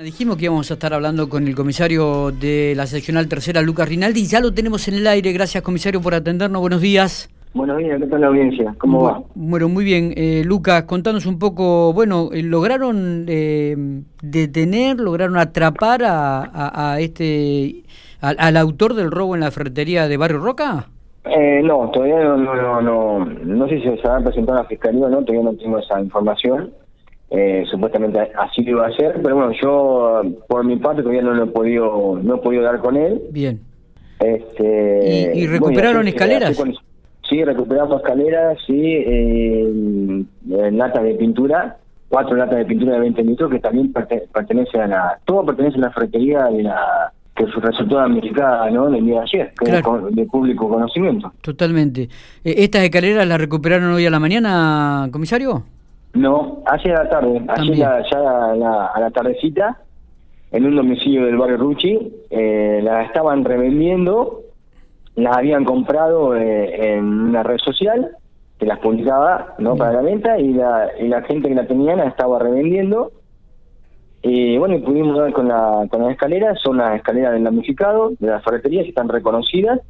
Dijimos que íbamos a estar hablando con el comisario de la seccional tercera, Lucas Rinaldi, y ya lo tenemos en el aire. Gracias, comisario, por atendernos. Buenos días. Buenos días, ¿qué tal la audiencia? ¿Cómo va? Bueno, muy bien. Eh, Lucas, contanos un poco, bueno, eh, ¿lograron eh, detener, lograron atrapar a, este, al autor del robo en la ferretería de Barrio Roca? Eh, no, todavía no, no, no, no, sé si se ha presentado a la fiscalía o no, todavía no tengo esa información. Eh, supuestamente así lo iba a hacer, pero bueno, yo por mi parte todavía no lo he podido, no he podido dar con él. Bien. Este, ¿Y, recuperaron escaleras? sí, recuperamos escaleras, sí, eh, latas de pintura, cuatro latas de pintura de 20 litros que también pertenece a la, todo pertenece a la ferretería de la que resultó damnificada ¿no? el día de ayer, que es de público conocimiento. Totalmente. Eh, ¿Estas escaleras las recuperaron hoy a la mañana, comisario? No, ayer a la tarde, ayer ya a la, a la tardecita, en un domicilio del barrio Ruchi, eh, las estaban revendiendo, las habían comprado eh, en una red social que las publicaba no para la venta y la, y la gente que la tenía la estaba revendiendo. Y bueno, y pudimos dar con la, con las escaleras, son las escaleras del damnificado, de las ferreterías, que están reconocidas,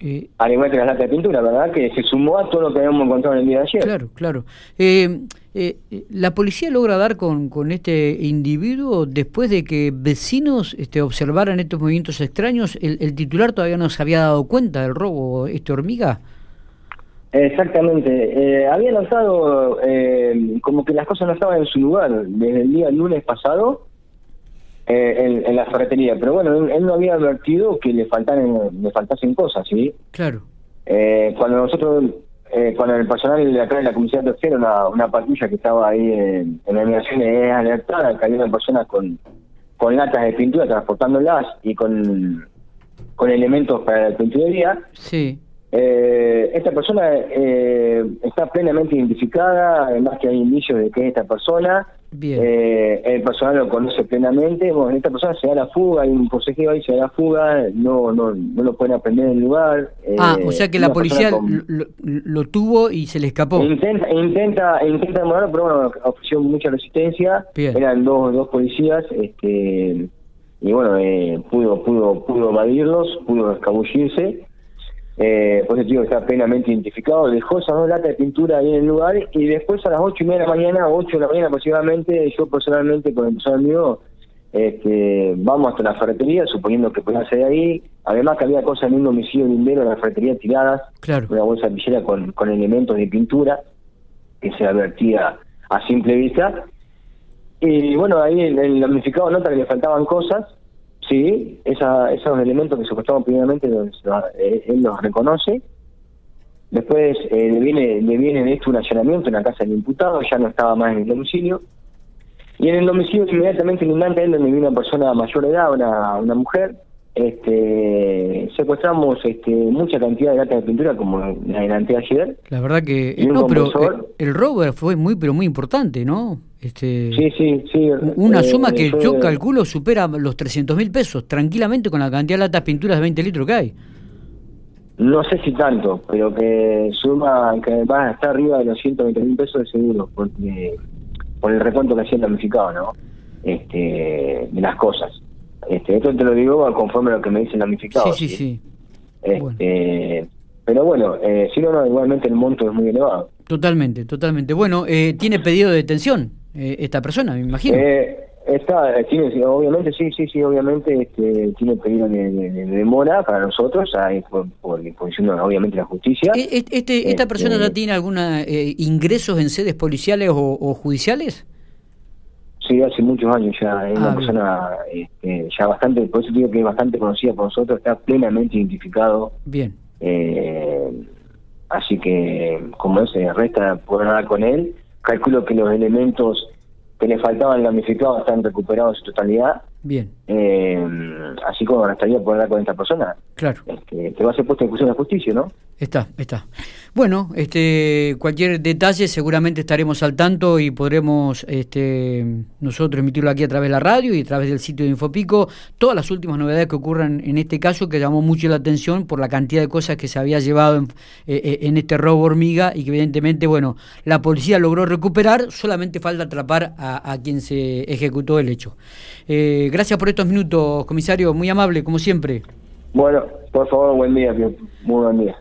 eh, al igual que las latas de pintura, ¿verdad? Que se sumó a todo lo que habíamos encontrado en el día de ayer. Claro, claro. Eh, eh, ¿La policía logra dar con, con este individuo después de que vecinos este, observaran estos movimientos extraños? ¿El, el titular todavía no se había dado cuenta del robo, este hormiga? Exactamente. Eh, había notado eh, como que las cosas no estaban en su lugar desde el día lunes pasado eh, en, la ferretería, pero bueno, él, no había advertido que le faltaran, le faltasen cosas, ¿sí? Claro. Eh, cuando nosotros, eh, cuando el personal de acá de la comunidad tercera, una, una patrulla que estaba ahí en, en la migración es alertada había personas con, con latas de pintura transportándolas y con, con elementos para la pinturería. Sí eh, esta persona eh, está plenamente identificada, además que hay indicios de que es esta persona. Eh, el personal lo conoce plenamente. Bueno, esta persona se da la fuga, hay un consejero ahí, se da la fuga, no no no lo pueden aprender en el lugar. ah, o sea que la policía lo, tuvo y se le escapó. Intenta, intenta, intenta pero bueno, ofreció mucha resistencia. Eran dos, dos policías, este y bueno, pudo, pudo, pudo evadirlos, pudo escabullirse eh, digo que está plenamente identificado, dejó esas dos latas de pintura ahí en el lugar y después a las ocho y media de la mañana, ocho de la mañana aproximadamente, yo personalmente con el personal mío este, vamos hasta la ferretería, suponiendo que pueda ser ahí, además que había cosas en un domicilio de en la ferretería tiradas, una bolsa de con, con elementos de pintura que se advertía a simple vista, y bueno, ahí el, el damnificado nota que le faltaban cosas, Sí, esa, esos elementos que secuestraron primeramente eh, él los reconoce. Después eh, le viene le viene de esto un allanamiento en la casa del imputado, ya no estaba más en el domicilio. Y en el domicilio inmediatamente en a él donde vive una persona mayor de edad, una, una mujer, este, secuestramos este, mucha cantidad de latas de pintura como la adelanté ayer. La verdad que no, pero eh, el, robo fue muy pero muy importante, ¿no? Este, sí, sí, sí. Una eh, suma que yo calculo supera los 300 mil pesos tranquilamente con la cantidad de latas de pinturas de 20 litros que hay. No sé si tanto, pero que suma que va a estar arriba de los 120 mil pesos de seguro, porque por el recuento que hacía el damnificado, ¿no? Este, de las cosas. Este, esto te lo digo conforme a lo que me dice el damnificado. Sí, sí, sí. Este, Pero bueno, eh, si no, no, igualmente el monto es muy elevado. Totalmente, totalmente. Bueno, eh, ¿tiene pedido de detención eh, esta persona, me imagino? Eh, está, tiene, obviamente, sí, sí, sí, obviamente este, tiene pedido de, demora para nosotros, hay, por, por obviamente, la justicia. Este, ¿Esta persona ya este, tiene alguna ingresos en sedes policiales o judiciales? Sí, hace muchos años ya, es una ah, persona este, ya bastante, por eso digo que es bastante conocida por nosotros, está plenamente identificado. Bien. Eh, así que, como se resta poder hablar con él, calculo que los elementos que le faltaban al damnificado están recuperados en su totalidad. Bien. Eh, así como estaría por hablar con esta persona. Claro. Este, que va a ser puesto en cuestión de justicia, ¿no? Está, está. Bueno, este, cualquier detalle seguramente estaremos al tanto y podremos este, nosotros emitirlo aquí a través de la radio y a través del sitio de Infopico. Todas las últimas novedades que ocurran en este caso que llamó mucho la atención por la cantidad de cosas que se había llevado en, eh, eh, en este robo hormiga y que evidentemente, bueno, la policía logró recuperar, solamente falta atrapar a, a quien se ejecutó el hecho. Eh, gracias por estos minutos, comisario, muy amable, como siempre. Bueno, por favor, buen día, muy buen día.